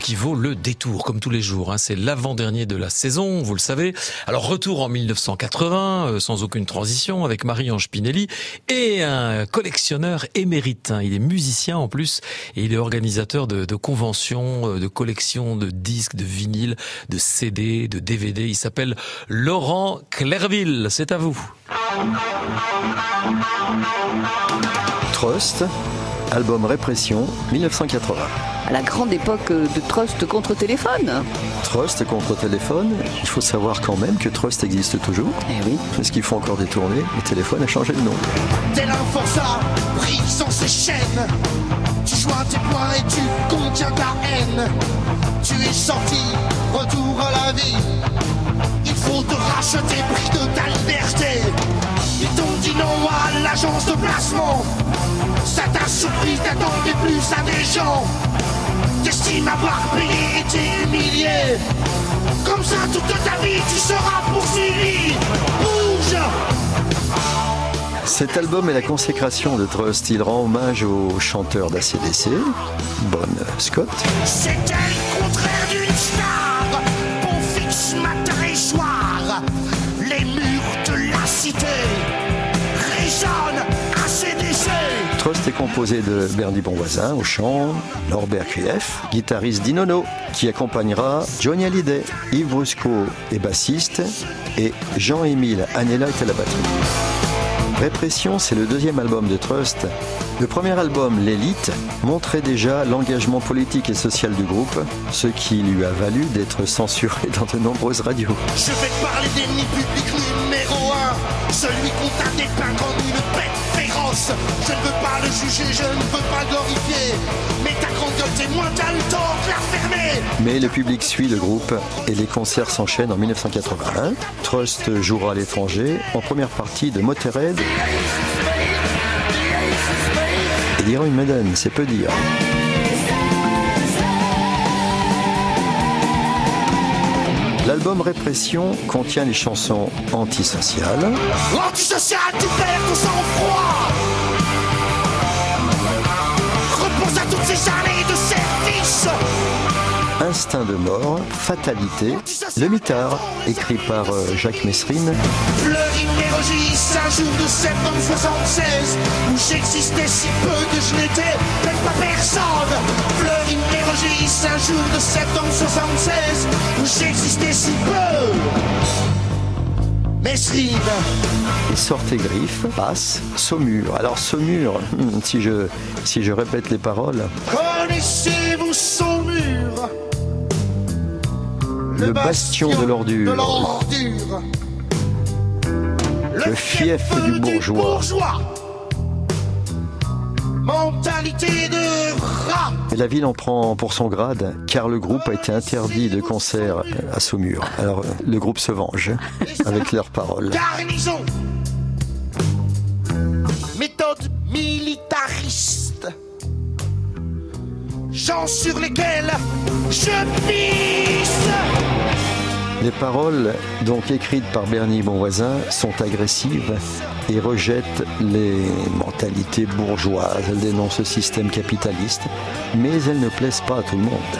qui vaut le détour, comme tous les jours. Hein. C'est l'avant-dernier de la saison, vous le savez. Alors retour en 1980, euh, sans aucune transition, avec Marie-Ange Pinelli et un collectionneur émérite. Hein. Il est musicien en plus et il est organisateur de, de conventions, euh, de collections de disques, de vinyles, de CD, de DVD. Il s'appelle Laurent Clairville. C'est à vous. Trust, album Répression, 1980. À la grande époque de Trust contre téléphone. Trust contre téléphone, il faut savoir quand même que Trust existe toujours. Eh oui. Parce qu'ils font encore des tournées, le téléphone a changé de nom. Tel un forçat, brille sans ses chaînes. Tu joins tes points et tu contiens ta haine. Tu es sorti, retour à la vie. Il faut te racheter, prix de ta liberté. Ils t'ont dit non à l'agence de placement. Ça t'a surpris, t'attendais plus à des gens. T'estimes avoir payé et t'es humilié. Comme ça, toute ta vie, tu seras poursuivi. Bouge! Cet album est la consécration de Trust. Il rend hommage au chanteur d'ACDC, Bon Scott. C'était le contraire d'une star. Composé de Bernie Bonvoisin au chant, Norbert Krief, guitariste d'Inono, qui accompagnera Johnny Hallyday, Yves Brusco est bassiste et Jean-Émile Anella est à la batterie. Répression, c'est le deuxième album de Trust. Le premier album, L'élite, montrait déjà l'engagement politique et social du groupe, ce qui lui a valu d'être censuré dans de nombreuses radios. Je vais parler d'ennemi public numéro un. Celui qu'on t'a dépeint comme une Je ne veux pas le juger, je ne veux pas le glorifier. Mais ta grande gueule, moins t'as le temps de la. Mais le public suit le groupe et les concerts s'enchaînent en 1981. Trust jouera à l'étranger en première partie de Motorhead et d'Iron Maiden, c'est peu dire. L'album Répression contient les chansons antisociales, Antisocial, tu perds ton sang-froid. Instinct de mort, Fatalité, Le Mitard, écrit par euh, Jacques Messrine, Fleury Mérogis, un jour de septembre 76 Où j'existais si peu que je n'étais même pas personne. Fleury Mérogis, un jour de septembre 76 Où j'existais si peu. Mesrine. Et Sortez Griffes, Passe, Saumur. Alors Saumur, si je, si je répète les paroles, Connaissez-vous Saumur Le bastion de l'ordure. Le fief du bourgeois. Mentalité de rat Et la ville en prend pour son grade, car le groupe a été interdit de concert à Saumur. Alors le groupe se venge avec leurs paroles. Garnison Méthode militariste Gens sur lesquels je pisse Les paroles, donc écrites par Bernie Bonvoisin, sont agressives et rejettent les mentalités bourgeoises. Elles dénoncent le système capitaliste, mais elles ne plaisent pas à tout le monde.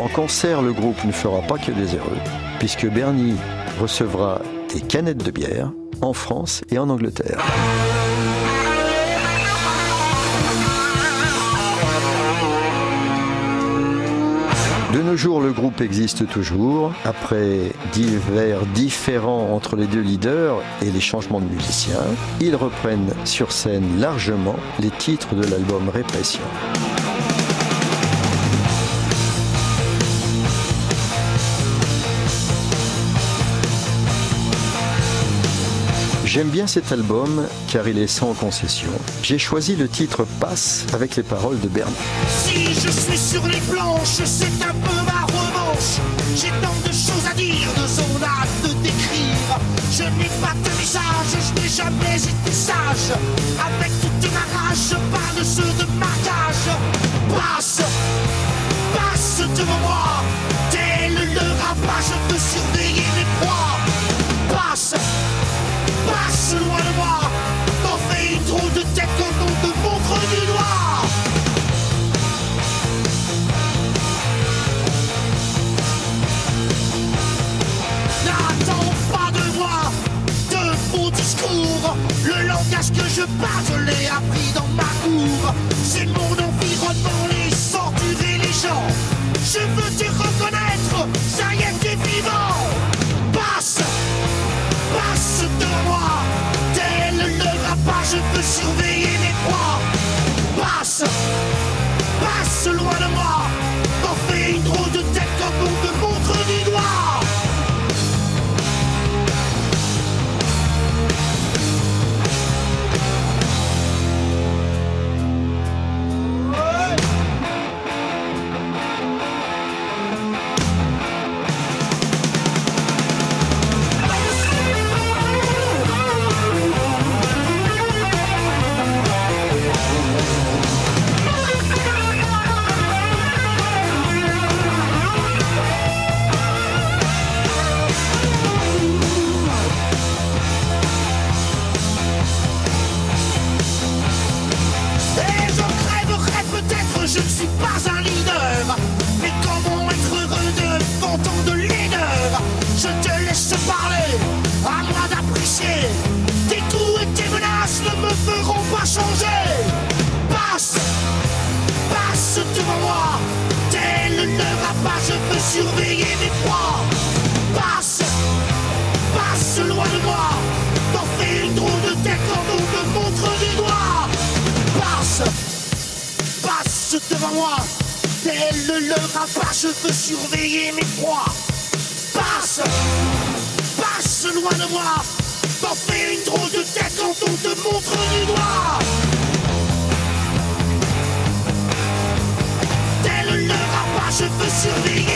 En concert, le groupe ne fera pas que des heureux, puisque Bernie recevra des canettes de bière en France et en Angleterre. De nos jours, le groupe existe toujours. Après divers différends entre les deux leaders et les changements de musiciens, ils reprennent sur scène largement les titres de l'album Répression. J'aime bien cet album car il est sans concession. J'ai choisi le titre Passe avec les paroles de Bernie. Si je suis sur les planches, c'est un peu ma revanche. J'ai tant de choses à dire, de son hâte de décrire. Je n'ai pas de visage, je n'ai jamais été sage. Avec toute ma rage, je parle ceux de marquage. Passe, passe devant moi. bout surveiller mes proies. Passe, passe loin de moi. T'en fais une drôle de tête quand on te montre du doigt. Passe, passe devant moi. Tel le rapat, je veux surveiller mes proies. Passe, passe loin de moi. T'en fais une drôle de tête quand on te montre du doigt. Tel le rapat, je veux surveiller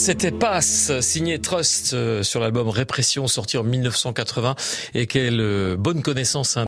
c'était Passe, signé Trust euh, sur l'album Répression, sorti en 1980, et quelle euh, bonne connaissance hein,